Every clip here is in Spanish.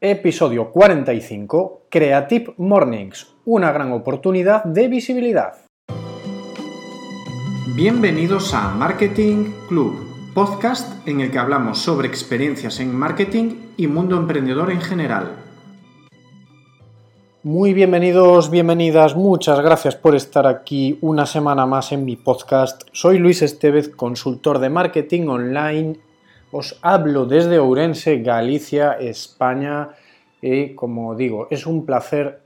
Episodio 45, Creative Mornings, una gran oportunidad de visibilidad. Bienvenidos a Marketing Club, podcast en el que hablamos sobre experiencias en marketing y mundo emprendedor en general. Muy bienvenidos, bienvenidas, muchas gracias por estar aquí una semana más en mi podcast. Soy Luis Estevez, consultor de marketing online os hablo desde Ourense, Galicia, España, y como digo, es un placer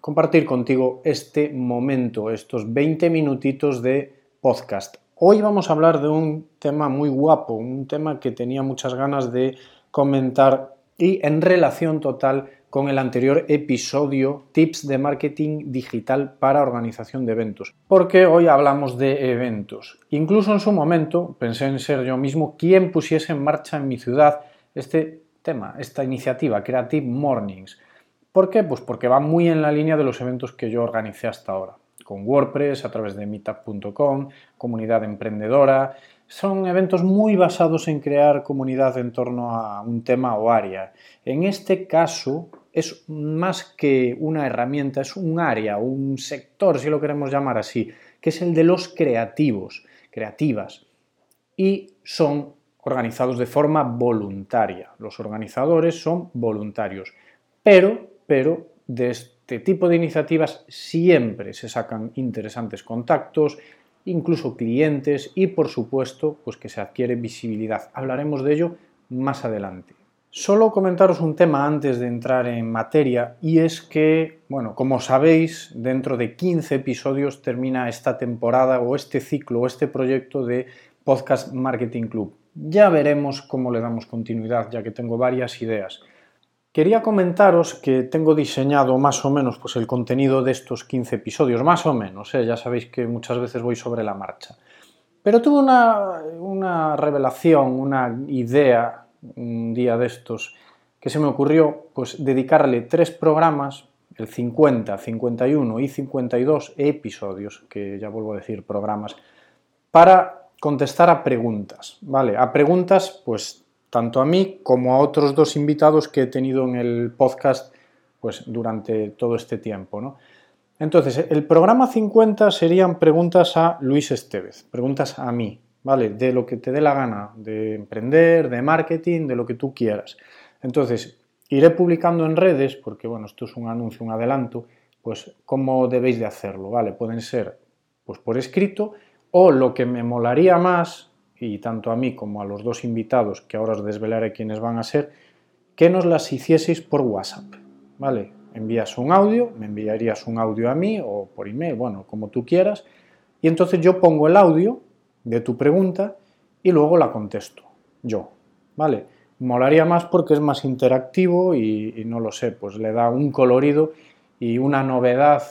compartir contigo este momento, estos 20 minutitos de podcast. Hoy vamos a hablar de un tema muy guapo, un tema que tenía muchas ganas de comentar y en relación total con el anterior episodio Tips de Marketing Digital para Organización de Eventos. Porque hoy hablamos de eventos. Incluso en su momento pensé en ser yo mismo quien pusiese en marcha en mi ciudad este tema, esta iniciativa, Creative Mornings. ¿Por qué? Pues porque va muy en la línea de los eventos que yo organicé hasta ahora, con WordPress, a través de meetup.com, comunidad emprendedora. Son eventos muy basados en crear comunidad en torno a un tema o área. En este caso, es más que una herramienta, es un área, un sector, si lo queremos llamar así, que es el de los creativos, creativas, y son organizados de forma voluntaria. Los organizadores son voluntarios, pero, pero de este tipo de iniciativas siempre se sacan interesantes contactos, incluso clientes y por supuesto pues que se adquiere visibilidad. Hablaremos de ello más adelante. Solo comentaros un tema antes de entrar en materia y es que, bueno, como sabéis, dentro de 15 episodios termina esta temporada o este ciclo o este proyecto de Podcast Marketing Club. Ya veremos cómo le damos continuidad, ya que tengo varias ideas. Quería comentaros que tengo diseñado más o menos pues, el contenido de estos 15 episodios, más o menos, ¿eh? ya sabéis que muchas veces voy sobre la marcha. Pero tuve una, una revelación, una idea un día de estos que se me ocurrió pues dedicarle tres programas, el 50, 51 y 52 episodios, que ya vuelvo a decir programas, para contestar a preguntas, ¿vale? A preguntas pues tanto a mí como a otros dos invitados que he tenido en el podcast pues durante todo este tiempo, ¿no? Entonces, el programa 50 serían preguntas a Luis Estevez, preguntas a mí, ¿vale? De lo que te dé la gana, de emprender, de marketing, de lo que tú quieras. Entonces, iré publicando en redes, porque bueno, esto es un anuncio, un adelanto, pues cómo debéis de hacerlo, ¿vale? Pueden ser pues por escrito o lo que me molaría más, y tanto a mí como a los dos invitados, que ahora os desvelaré quiénes van a ser, que nos las hicieseis por WhatsApp, ¿vale? Envías un audio, me enviarías un audio a mí o por email, bueno, como tú quieras, y entonces yo pongo el audio de tu pregunta y luego la contesto yo, ¿vale? Molaría más porque es más interactivo y, no lo sé, pues le da un colorido y una novedad,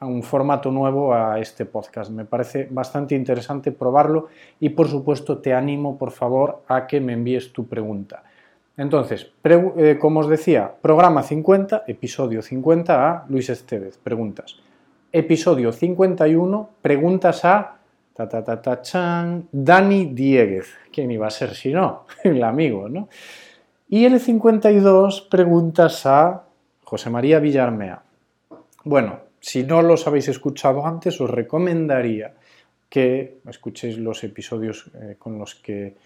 un formato nuevo a este podcast. Me parece bastante interesante probarlo y por supuesto te animo por favor a que me envíes tu pregunta. Entonces, eh, como os decía, programa 50, episodio 50 a Luis Estevez, preguntas. Episodio 51, preguntas a ta, ta, Dani Dieguez. ¿Quién iba a ser si no? El amigo, ¿no? Y el 52 preguntas a José María Villarmea. Bueno, si no los habéis escuchado antes, os recomendaría que escuchéis los episodios eh, con los que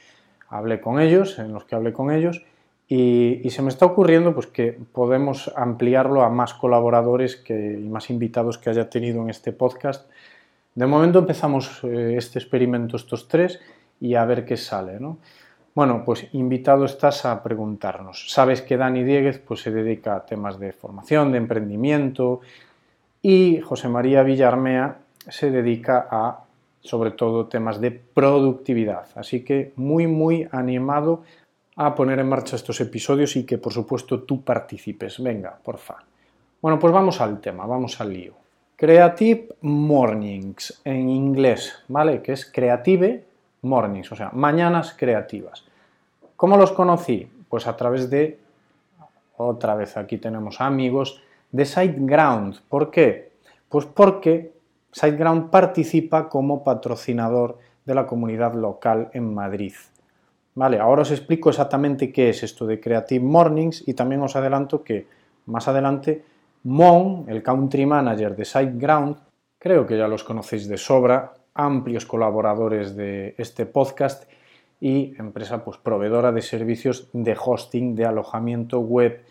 hablé con ellos, en los que hablé con ellos, y, se me está ocurriendo pues, que podemos ampliarlo a más colaboradores y más invitados que haya tenido en este podcast de momento empezamos eh, este experimento estos tres y a ver qué sale, ¿no? Bueno, pues invitado estás a preguntarnos. Sabes que Dani Dieguez pues, se dedica a temas de formación, de emprendimiento y José María Villarmea se dedica a, sobre todo, temas de productividad. Así que muy, muy animado a poner en marcha estos episodios y que, por supuesto, tú participes. Venga, porfa. Bueno, pues vamos al tema, vamos al lío. Creative Mornings en inglés, ¿vale? Que es Creative Mornings, o sea, mañanas creativas. ¿Cómo los conocí? Pues a través de, otra vez aquí tenemos amigos, de SiteGround. ¿Por qué? Pues porque SiteGround participa como patrocinador de la comunidad local en Madrid. Vale, ahora os explico exactamente qué es esto de Creative Mornings y también os adelanto que más adelante Mon, el country manager de SiteGround, creo que ya los conocéis de sobra, amplios colaboradores de este podcast y empresa pues proveedora de servicios de hosting, de alojamiento web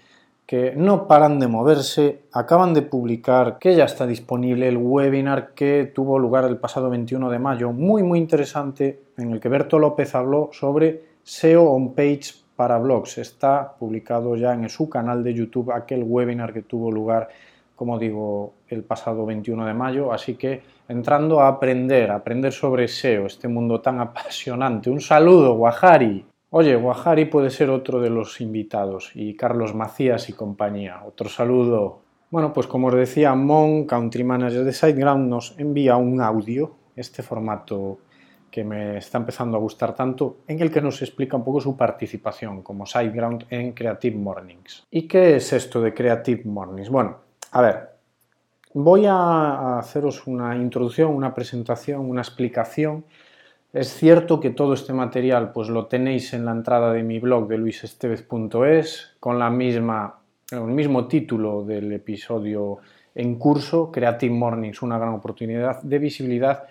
que no paran de moverse, acaban de publicar que ya está disponible el webinar que tuvo lugar el pasado 21 de mayo, muy muy interesante, en el que Berto López habló sobre SEO on page para blogs. Está publicado ya en su canal de YouTube aquel webinar que tuvo lugar, como digo, el pasado 21 de mayo, así que entrando a aprender, a aprender sobre SEO, este mundo tan apasionante. Un saludo, Guajari. Oye, Guajari puede ser otro de los invitados y Carlos Macías y compañía. Otro saludo. Bueno, pues como os decía, Mon, Country Manager de SiteGround, nos envía un audio, este formato que me está empezando a gustar tanto, en el que nos explica un poco su participación como SiteGround en Creative Mornings. ¿Y qué es esto de Creative Mornings? Bueno, a ver, voy a haceros una introducción, una presentación, una explicación es cierto que todo este material pues lo tenéis en la entrada de mi blog de luisestevez.es con la misma, el mismo título del episodio en curso, Creative Mornings, una gran oportunidad de visibilidad,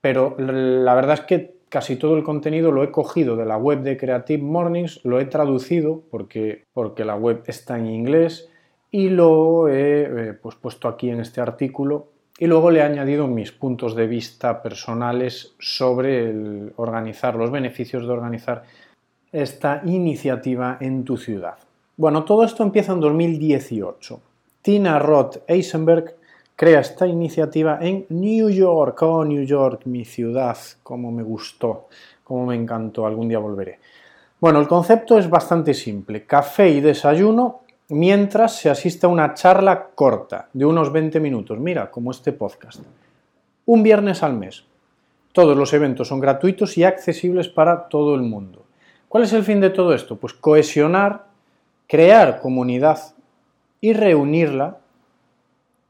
pero la verdad es que casi todo el contenido lo he cogido de la web de Creative Mornings, lo he traducido porque, porque la web está en inglés y lo he eh, pues, puesto aquí en este artículo y luego le he añadido mis puntos de vista personales sobre organizar, los beneficios de organizar esta iniciativa en tu ciudad. Bueno, todo esto empieza en 2018. Tina Roth Eisenberg crea esta iniciativa en New York. Oh, New York, mi ciudad, cómo me gustó, cómo me encantó, algún día volveré. Bueno, el concepto es bastante simple. Café y desayuno mientras se asiste a una charla corta de unos 20 minutos, mira, como este podcast. Un viernes al mes. Todos los eventos son gratuitos y accesibles para todo el mundo. ¿Cuál es el fin de todo esto? Pues cohesionar, crear comunidad y reunirla,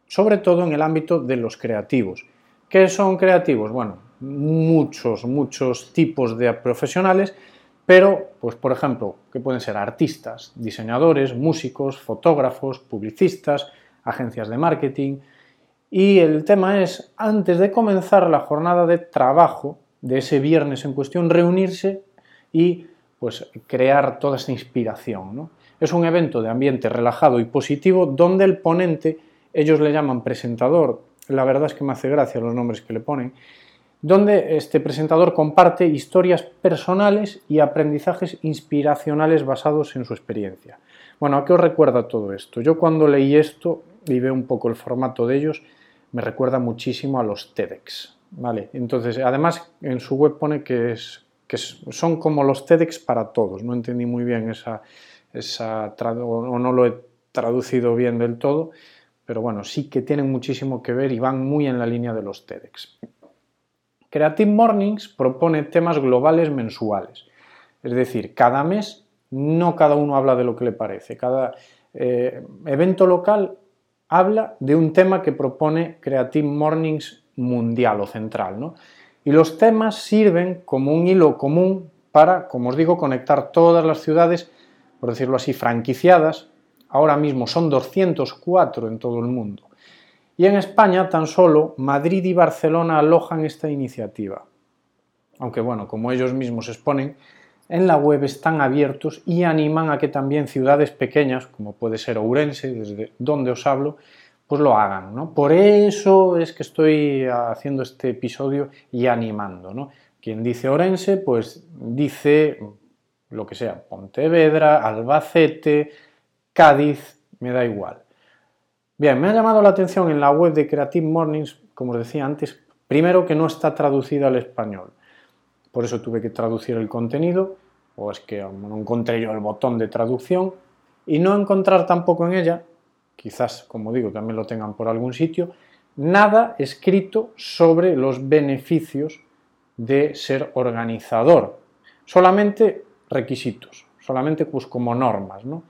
sobre todo en el ámbito de los creativos. ¿Qué son creativos? Bueno, muchos, muchos tipos de profesionales pero, pues por ejemplo, que pueden ser artistas, diseñadores, músicos, fotógrafos, publicistas, agencias de marketing. Y el tema es, antes de comenzar la jornada de trabajo de ese viernes en cuestión, reunirse y pues crear toda esta inspiración. Es un evento de ambiente relajado y positivo donde el ponente, ellos le llaman presentador, la verdad es que me hace gracia los nombres que le ponen, donde este presentador comparte historias personales y aprendizajes inspiracionales basados en su experiencia. Bueno, ¿a qué os recuerda todo esto? Yo cuando leí esto y veo un poco el formato de ellos, me recuerda muchísimo a los TEDx. ¿vale? Entonces, además en su web pone que, es, que son como los TEDx para todos. No entendí muy bien esa, esa o no lo he traducido bien del todo, pero bueno, sí que tienen muchísimo que ver y van muy en la línea de los TEDx. Creative Mornings propone temas globales mensuales. Es decir, cada mes no cada uno habla de lo que le parece. Cada eh, evento local habla de un tema que propone Creative Mornings mundial o central. Y los temas sirven como un hilo común para, como os digo, conectar todas las ciudades, por decirlo así, franquiciadas. Ahora mismo son 204 en todo el mundo y en España tan solo Madrid y Barcelona alojan esta iniciativa. Aunque bueno, como ellos mismos exponen, en la web están abiertos y animan a que también ciudades pequeñas, como puede ser Ourense, desde donde os hablo, pues lo hagan. ¿no? Por eso es que estoy haciendo este episodio y animando. Quien dice Ourense, pues dice lo que sea, Pontevedra, Albacete, Cádiz, me da igual. Bien, me ha llamado la atención en la web de Creative Mornings, como os decía antes, primero que no está traducida al español. Por eso tuve que traducir el contenido, o es que no encontré yo el botón de traducción, y no encontrar tampoco en ella, quizás, como digo, también lo tengan por algún sitio, nada escrito sobre los beneficios de ser organizador. Solamente requisitos, solamente pues como normas, ¿no?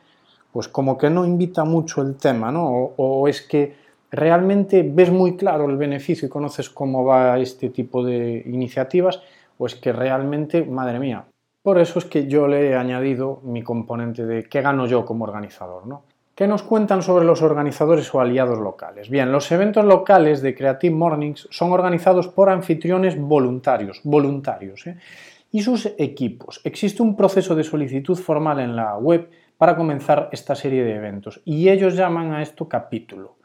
Pues como que no invita mucho el tema, ¿no? O, es que realmente ves muy claro el beneficio y conoces cómo va este tipo de iniciativas, o es que realmente, madre mía, Por eso es que yo le he añadido mi componente de qué gano yo como organizador, ¿no? ¿Qué nos cuentan sobre los organizadores o aliados locales? Bien, los eventos locales de Creative Mornings son organizados por anfitriones voluntarios, voluntarios, ¿eh? y sus equipos. Existe un proceso de solicitud formal en la web para comenzar esta serie de eventos y ellos llaman a esto capítulo,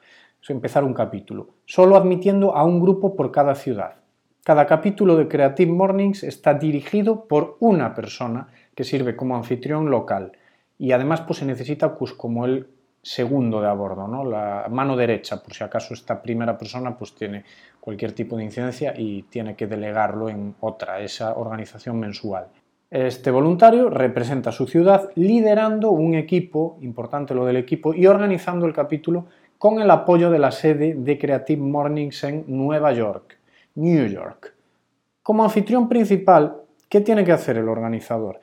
es empezar un capítulo, solo admitiendo a un grupo por cada ciudad. Cada capítulo de Creative Mornings está dirigido por una persona que sirve como anfitrión local y además pues se necesita pues, como el segundo de a bordo, ¿no? la mano derecha, por si acaso esta primera persona pues tiene cualquier tipo de incidencia y tiene que delegarlo en otra, esa organización mensual. Este voluntario representa su ciudad liderando un equipo, importante lo del equipo, y organizando el capítulo con el apoyo de la sede de Creative Mornings en Nueva York, New York. Como anfitrión principal, ¿qué tiene que hacer el organizador?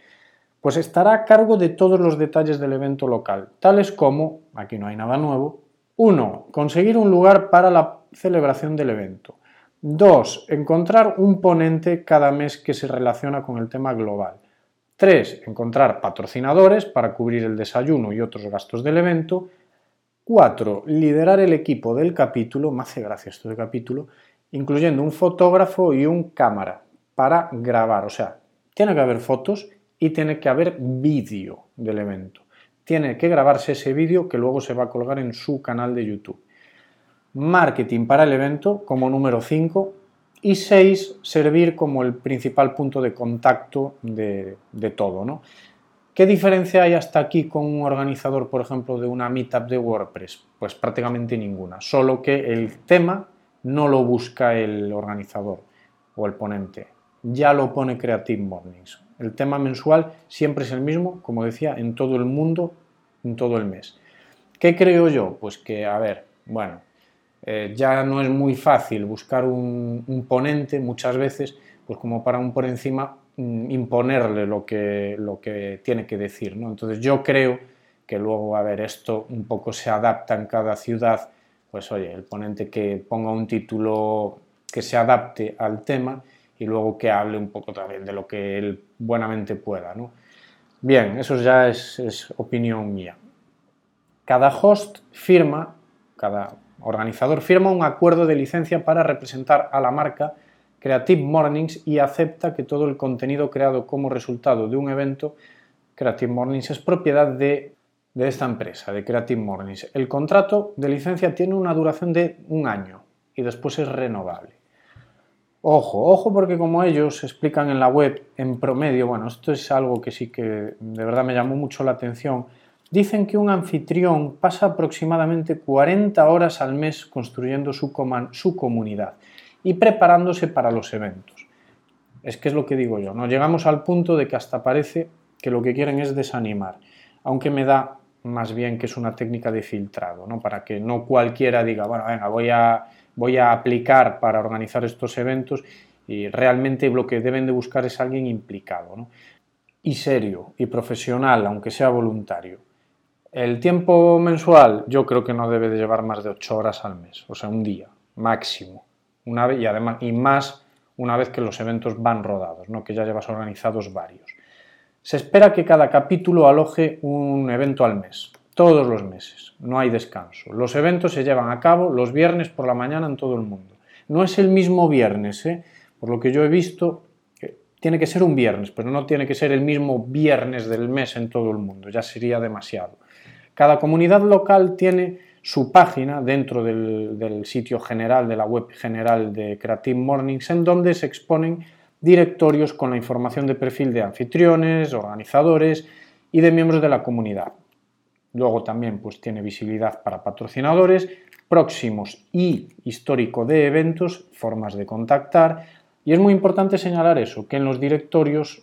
pues estará a cargo de todos los detalles del evento local, tales como, aquí no hay nada nuevo, 1. Conseguir un lugar para la celebración del evento. 2. Encontrar un ponente cada mes que se relaciona con el tema global. 3. Encontrar patrocinadores para cubrir el desayuno y otros gastos del evento. 4. Liderar el equipo del capítulo, me hace gracia esto de capítulo, incluyendo un fotógrafo y un cámara para grabar. O sea, tiene que haber fotos y tiene que haber vídeo del evento. Tiene que grabarse ese vídeo que luego se va a colgar en su canal de YouTube. Marketing para el evento como número 5 y 6 servir como el principal punto de contacto de, de todo. ¿no? ¿Qué diferencia hay hasta aquí con un organizador, por ejemplo, de una meetup de WordPress? Pues prácticamente ninguna, solo que el tema no lo busca el organizador o el ponente, ya lo pone Creative Mornings. El tema mensual siempre es el mismo, como decía, en todo el mundo, en todo el mes. ¿Qué creo yo? Pues que, a ver, bueno, eh, ya no es muy fácil buscar un, ponente muchas veces, pues como para un por encima mm, imponerle lo que, lo que tiene que decir. ¿no? Entonces yo creo que luego, a ver, esto un poco se adapta en cada ciudad, pues oye, el ponente que ponga un título que se adapte al tema y luego que hable un poco también de lo que él buenamente pueda. ¿no? Bien, eso ya es, opinión mía. Cada host firma, cada organizador firma un acuerdo de licencia para representar a la marca Creative Mornings y acepta que todo el contenido creado como resultado de un evento Creative Mornings es propiedad de, de, esta empresa, de Creative Mornings. El contrato de licencia tiene una duración de un año y después es renovable. Ojo, ojo porque como ellos explican en la web, en promedio, bueno, esto es algo que sí que de verdad me llamó mucho la atención, dicen que un anfitrión pasa aproximadamente 40 horas al mes construyendo su, su comunidad y preparándose para los eventos. Es que es lo que digo yo, ¿no? Llegamos al punto de que hasta parece que lo que quieren es desanimar, aunque me da más bien que es una técnica de filtrado, ¿no? Para que no cualquiera diga, bueno, venga, voy a voy a aplicar para organizar estos eventos y realmente lo que deben de buscar es alguien implicado y serio y profesional, aunque sea voluntario. El tiempo mensual yo creo que no debe de llevar más de ocho horas al mes, o sea, un día máximo. Una vez, y además y más una vez que los eventos van rodados, ¿no? que ya llevas organizados varios. Se espera que cada capítulo aloje un evento al mes todos los meses, no hay descanso. Los eventos se llevan a cabo los viernes por la mañana en todo el mundo. No es el mismo viernes, ¿eh? por lo que yo he visto, tiene que ser un viernes, pero no tiene que ser el mismo viernes del mes en todo el mundo, ya sería demasiado. Cada comunidad local tiene su página dentro del, sitio general, de la web general de Creative Mornings, en donde se exponen directorios con la información de perfil de anfitriones, organizadores y de miembros de la comunidad. Luego también pues, tiene visibilidad para patrocinadores, próximos y histórico de eventos, formas de contactar. Y es muy importante señalar eso, que en los directorios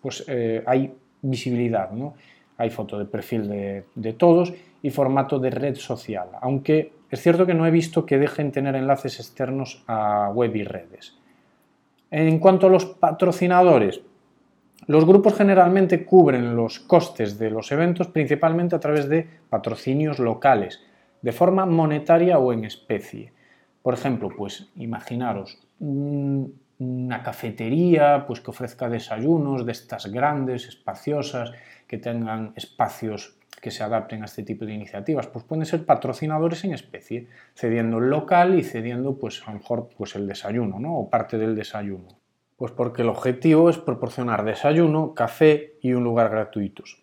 pues, eh, hay visibilidad, ¿no? Hay foto de perfil de, todos y formato de red social, aunque es cierto que no he visto que dejen tener enlaces externos a web y redes. En cuanto a los patrocinadores, los grupos generalmente cubren los costes de los eventos principalmente a través de patrocinios locales, de forma monetaria o en especie. Por ejemplo, pues imaginaros, una cafetería pues que ofrezca desayunos de estas grandes, espaciosas, que tengan espacios que se adapten a este tipo de iniciativas, pues pueden ser patrocinadores en especie, cediendo el local y cediendo pues a lo mejor pues el desayuno, ¿no? o parte del desayuno. Pues porque el objetivo es proporcionar desayuno, café y un lugar gratuitos.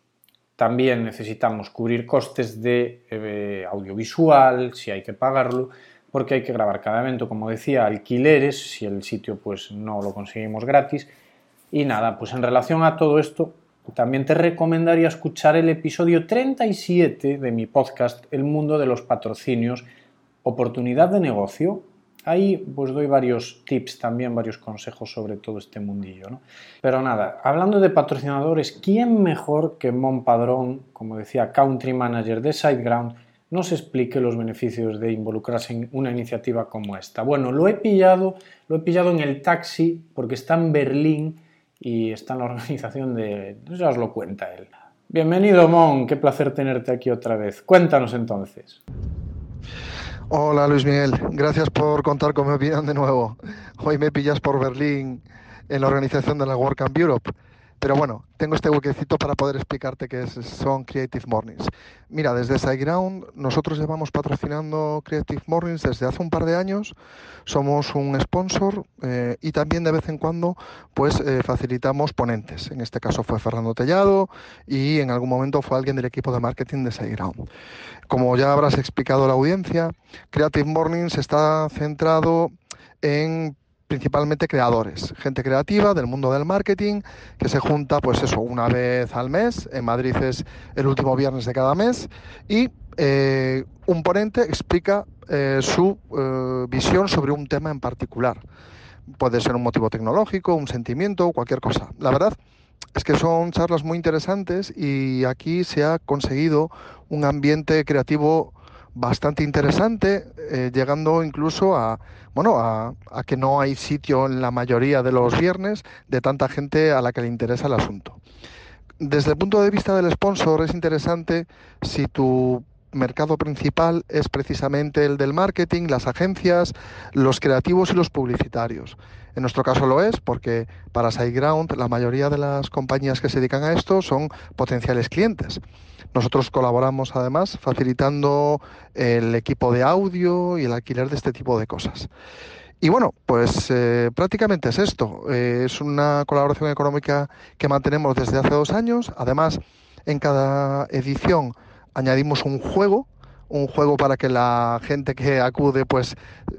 También necesitamos cubrir costes de eh, audiovisual, si hay que pagarlo, porque hay que grabar cada evento, como decía, alquileres, si el sitio pues no lo conseguimos gratis. Y nada, pues en relación a todo esto, también te recomendaría escuchar el episodio 37 de mi podcast El mundo de los patrocinios, oportunidad de negocio. Ahí pues doy varios tips también, varios consejos sobre todo este mundillo. ¿no? Pero nada, hablando de patrocinadores, ¿quién mejor que Mon Padrón, como decía, Country Manager de SiteGround, nos explique los beneficios de involucrarse en una iniciativa como esta. Bueno, lo he pillado, lo he pillado en el taxi porque está en Berlín y está en la organización de... Ya os lo cuenta él. Bienvenido, Mon, qué placer tenerte aquí otra vez. Cuéntanos entonces. Hola Luis Miguel, gracias por contar con mi opinión de nuevo. Hoy me pillas por Berlín en la organización de la WordCamp Europe. Pero bueno, tengo este huequecito para poder explicarte qué son Creative Mornings. Mira, desde SiteGround nosotros llevamos patrocinando Creative Mornings desde hace un par de años. Somos un sponsor eh, y también de vez en cuando pues eh, facilitamos ponentes. En este caso fue Fernando Tellado y en algún momento fue alguien del equipo de marketing de SiteGround. Como ya habrás explicado la audiencia, Creative Mornings está centrado en principalmente creadores, gente creativa del mundo del marketing que se junta pues eso una vez al mes, en Madrid es el último viernes de cada mes y eh, un ponente explica eh, su eh, visión sobre un tema en particular. Puede ser un motivo tecnológico, un sentimiento, cualquier cosa. La verdad es que son charlas muy interesantes y aquí se ha conseguido un ambiente creativo bastante interesante, eh, llegando incluso a, bueno, a, que no hay sitio en la mayoría de los viernes de tanta gente a la que le interesa el asunto. Desde el punto de vista del sponsor es interesante si tu mercado principal es precisamente el del marketing, las agencias, los creativos y los publicitarios. En nuestro caso lo es porque para SiteGround la mayoría de las compañías que se dedican a esto son potenciales clientes. Nosotros colaboramos además facilitando el equipo de audio y el alquiler de este tipo de cosas. Y bueno, pues eh, prácticamente es esto. Eh, es una colaboración económica que mantenemos desde hace dos años. Además, en cada edición añadimos un juego un juego para que la gente que acude pues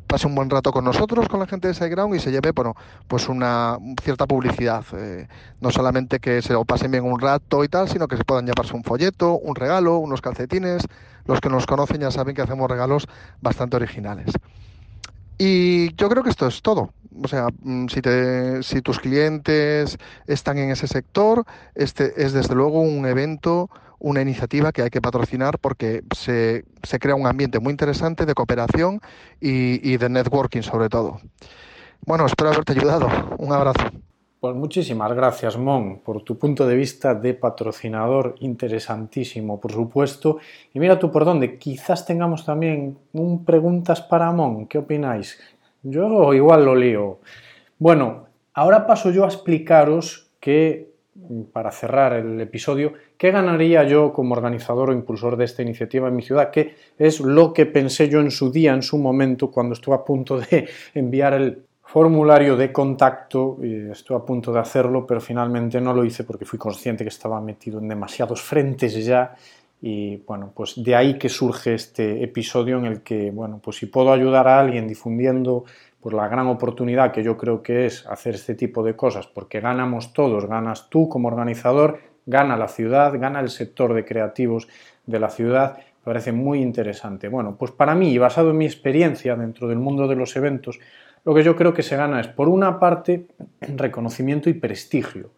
pase un buen rato con nosotros, con la gente de SiteGround y se lleve bueno, pues una cierta publicidad. Eh, no solamente que se lo pasen bien un rato y tal, sino que se puedan llevarse un folleto, un regalo, unos calcetines. Los que nos conocen ya saben que hacemos regalos bastante originales. Y yo creo que esto es todo. O sea, mm, si, te, si tus clientes están en ese sector, este es desde luego un evento una iniciativa que hay que patrocinar porque se, crea un ambiente muy interesante de cooperación y de networking sobre todo. Bueno, espero haberte ayudado. Un abrazo. Pues muchísimas gracias, Mon, por tu punto de vista de patrocinador interesantísimo, por supuesto. Y mira tú por dónde, quizás tengamos también un preguntas para Mon. ¿Qué opináis? Yo igual lo lío. Bueno, ahora paso yo a explicaros que para cerrar el episodio, ¿qué ganaría yo como organizador o impulsor de esta iniciativa en mi ciudad? ¿Qué es lo que pensé yo en su día, en su momento, cuando estuve a punto de enviar el formulario de contacto? Y estuve a punto de hacerlo, pero finalmente no lo hice porque fui consciente que estaba metido en demasiados frentes ya. Y bueno, pues de ahí que surge este episodio en el que, bueno, pues si puedo ayudar a alguien difundiendo por la gran oportunidad que yo creo que es hacer este tipo de cosas, porque ganamos todos, ganas tú como organizador, gana la ciudad, gana el sector de creativos de la ciudad, me parece muy interesante. Bueno, pues para mí, basado en mi experiencia dentro del mundo de los eventos, lo que yo creo que se gana es, por una parte, reconocimiento y prestigio.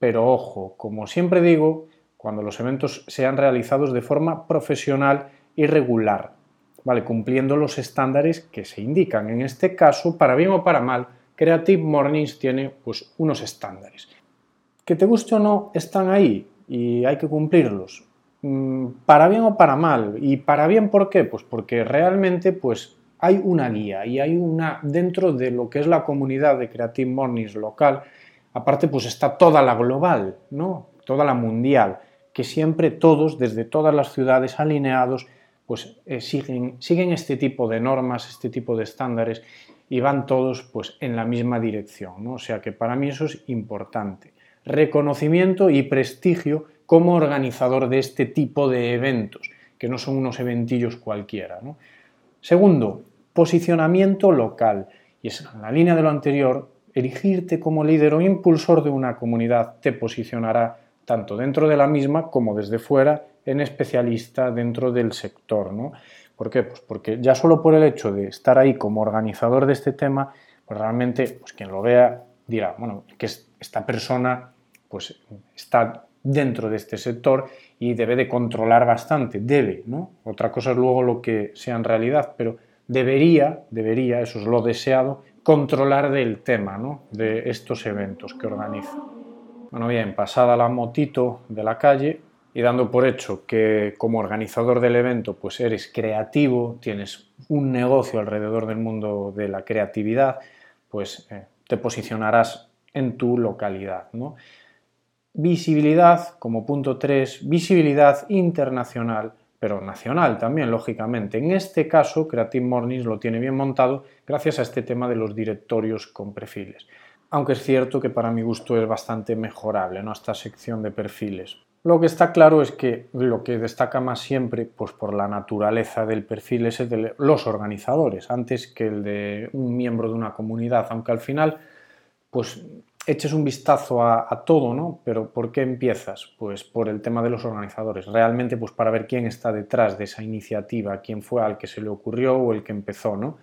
Pero ojo, como siempre digo, cuando los eventos sean realizados de forma profesional y regular, ¿vale? cumpliendo los estándares que se indican. En este caso, para bien o para mal, Creative Mornings tiene pues, unos estándares. Que te guste o no, están ahí y hay que cumplirlos. Mm, para bien o para mal. ¿Y para bien por qué? Pues porque realmente pues, hay una guía y hay una dentro de lo que es la comunidad de Creative Mornings local, aparte pues está toda la global, ¿no? Toda la mundial, que siempre todos, desde todas las ciudades alineados, pues eh, siguen, siguen este tipo de normas, este tipo de estándares y van todos pues en la misma dirección, ¿no? O sea que para mí eso es importante. Reconocimiento y prestigio como organizador de este tipo de eventos, que no son unos eventillos cualquiera. Segundo, posicionamiento local. Y es en la línea de lo anterior, erigirte como líder o impulsor de una comunidad te posicionará tanto dentro de la misma como desde fuera en especialista dentro del sector. ¿no? ¿Por qué? Pues porque ya solo por el hecho de estar ahí como organizador de este tema, pues realmente pues quien lo vea dirá, bueno, que esta persona pues está dentro de este sector y debe de controlar bastante, debe, ¿no? Otra cosa es luego lo que sea en realidad, pero debería, debería, eso es lo deseado, controlar del tema, ¿no? De estos eventos que organiza. Bueno, bien, pasada la motito de la calle y dando por hecho que como organizador del evento pues eres creativo, tienes un negocio alrededor del mundo de la creatividad, pues eh, te posicionarás en tu localidad, ¿no? Visibilidad, como punto 3, visibilidad internacional, pero nacional también, lógicamente. En este caso, Creative Mornings lo tiene bien montado gracias a este tema de los directorios con perfiles. Aunque es cierto que para mi gusto es bastante mejorable ¿no? esta sección de perfiles. Lo que está claro es que lo que destaca más siempre, pues por la naturaleza del perfil, es el de los organizadores, antes que el de un miembro de una comunidad, aunque al final, pues eches un vistazo a, todo, ¿no? Pero ¿por qué empiezas? Pues por el tema de los organizadores. Realmente, pues para ver quién está detrás de esa iniciativa, quién fue al que se le ocurrió o el que empezó, ¿no?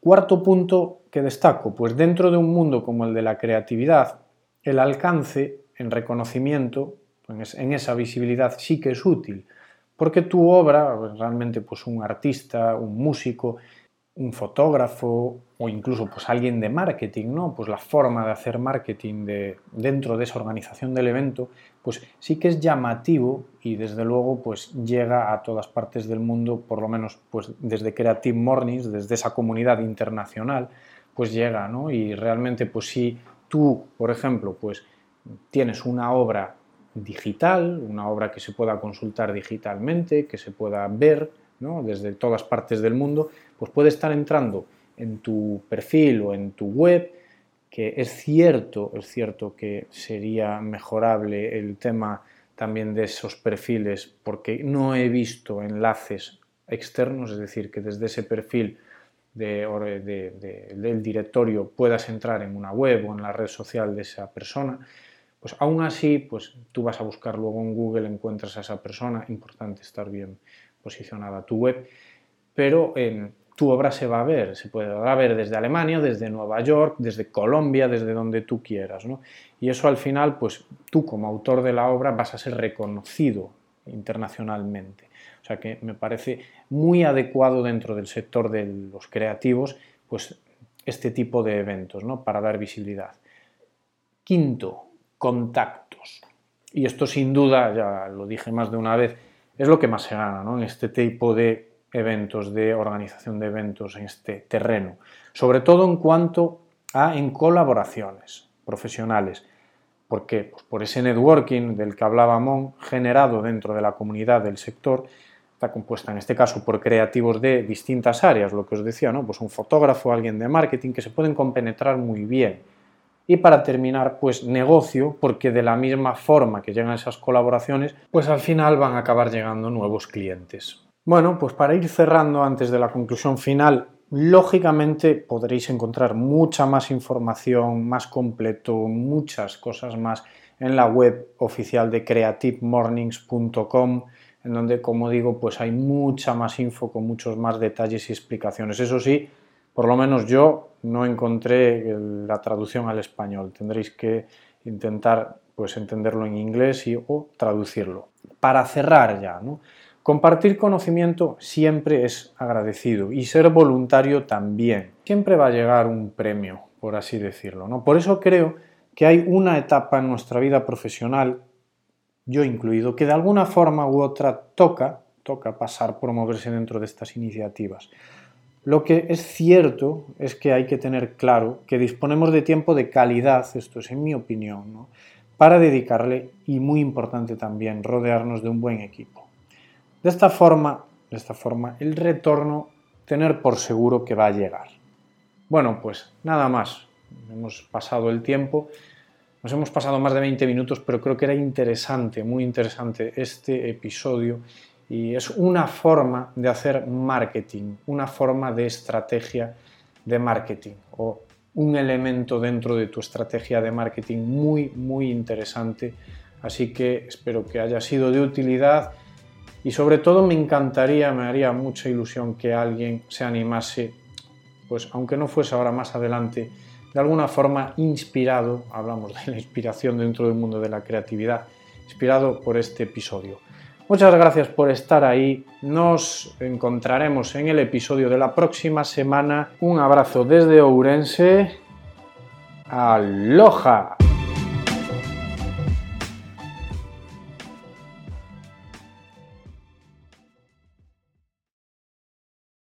Cuarto punto que destaco, pues dentro de un mundo como el de la creatividad, el alcance en reconocimiento, en esa visibilidad sí que es útil, porque tu obra, pues, realmente pues un artista, un músico, un fotógrafo o incluso pues alguien de marketing, ¿no? Pues la forma de hacer marketing de, dentro de esa organización del evento, pues sí que es llamativo y desde luego pues llega a todas partes del mundo, por lo menos pues desde Creative Mornings, desde esa comunidad internacional, pues llega, ¿no? Y realmente pues si tú, por ejemplo, pues tienes una obra digital, una obra que se pueda consultar digitalmente, que se pueda ver, desde todas partes del mundo, pues puede estar entrando en tu perfil o en tu web, que es cierto, es cierto que sería mejorable el tema también de esos perfiles, porque no he visto enlaces externos, es decir, que desde ese perfil del directorio puedas entrar en una web o en la red social de esa persona, pues aún así, pues tú vas a buscar luego en Google, encuentras a esa persona, importante estar bien posicionada tu web, pero en tu obra se va a ver, se puede ver desde Alemania, desde Nueva York, desde Colombia, desde donde tú quieras, ¿no? Y eso al final, pues tú como autor de la obra vas a ser reconocido internacionalmente. O sea que me parece muy adecuado dentro del sector de los creativos, pues este tipo de eventos, ¿no? Para dar visibilidad. Quinto, contactos. Y esto sin duda, ya lo dije más de una vez, es lo que más se gana ¿no? en este tipo de eventos, de organización de eventos en este terreno. Sobre todo en cuanto a en colaboraciones profesionales. ¿Por qué? Pues por ese networking del que hablaba Mon, generado dentro de la comunidad del sector, está compuesta en este caso por creativos de distintas áreas, lo que os decía, ¿no? Pues un fotógrafo, alguien de marketing, que se pueden compenetrar muy bien y para terminar, pues negocio, porque de la misma forma que llegan esas colaboraciones, pues al final van a acabar llegando nuevos clientes. Bueno, pues para ir cerrando antes de la conclusión final, lógicamente podréis encontrar mucha más información, más completo, muchas cosas más en la web oficial de creativemornings.com, en donde, como digo, pues hay mucha más info con muchos más detalles y explicaciones. Eso sí, por lo menos yo no encontré la traducción al español. Tendréis que intentar pues entenderlo en inglés y, o traducirlo. Para cerrar ya, ¿no? Compartir conocimiento siempre es agradecido y ser voluntario también. Siempre va a llegar un premio, por así decirlo. ¿no? Por eso creo que hay una etapa en nuestra vida profesional, yo incluido, que de alguna forma u otra toca, toca pasar por moverse dentro de estas iniciativas Lo que es cierto es que hay que tener claro que disponemos de tiempo de calidad, esto es en mi opinión, para dedicarle y muy importante también rodearnos de un buen equipo. De esta forma, de esta forma el retorno tener por seguro que va a llegar. Bueno, pues nada más. Hemos pasado el tiempo. Nos hemos pasado más de 20 minutos, pero creo que era interesante, muy interesante este episodio y es una forma de hacer marketing, una forma de estrategia de marketing o un elemento dentro de tu estrategia de marketing muy, muy interesante. Así que espero que haya sido de utilidad y sobre todo me encantaría, me haría mucha ilusión que alguien se animase, pues aunque no fuese ahora más adelante, de alguna forma inspirado, hablamos de la inspiración dentro del mundo de la creatividad, inspirado por este episodio. Muchas gracias por estar ahí. Nos encontraremos en el episodio de la próxima semana. Un abrazo desde Ourense. Aloha.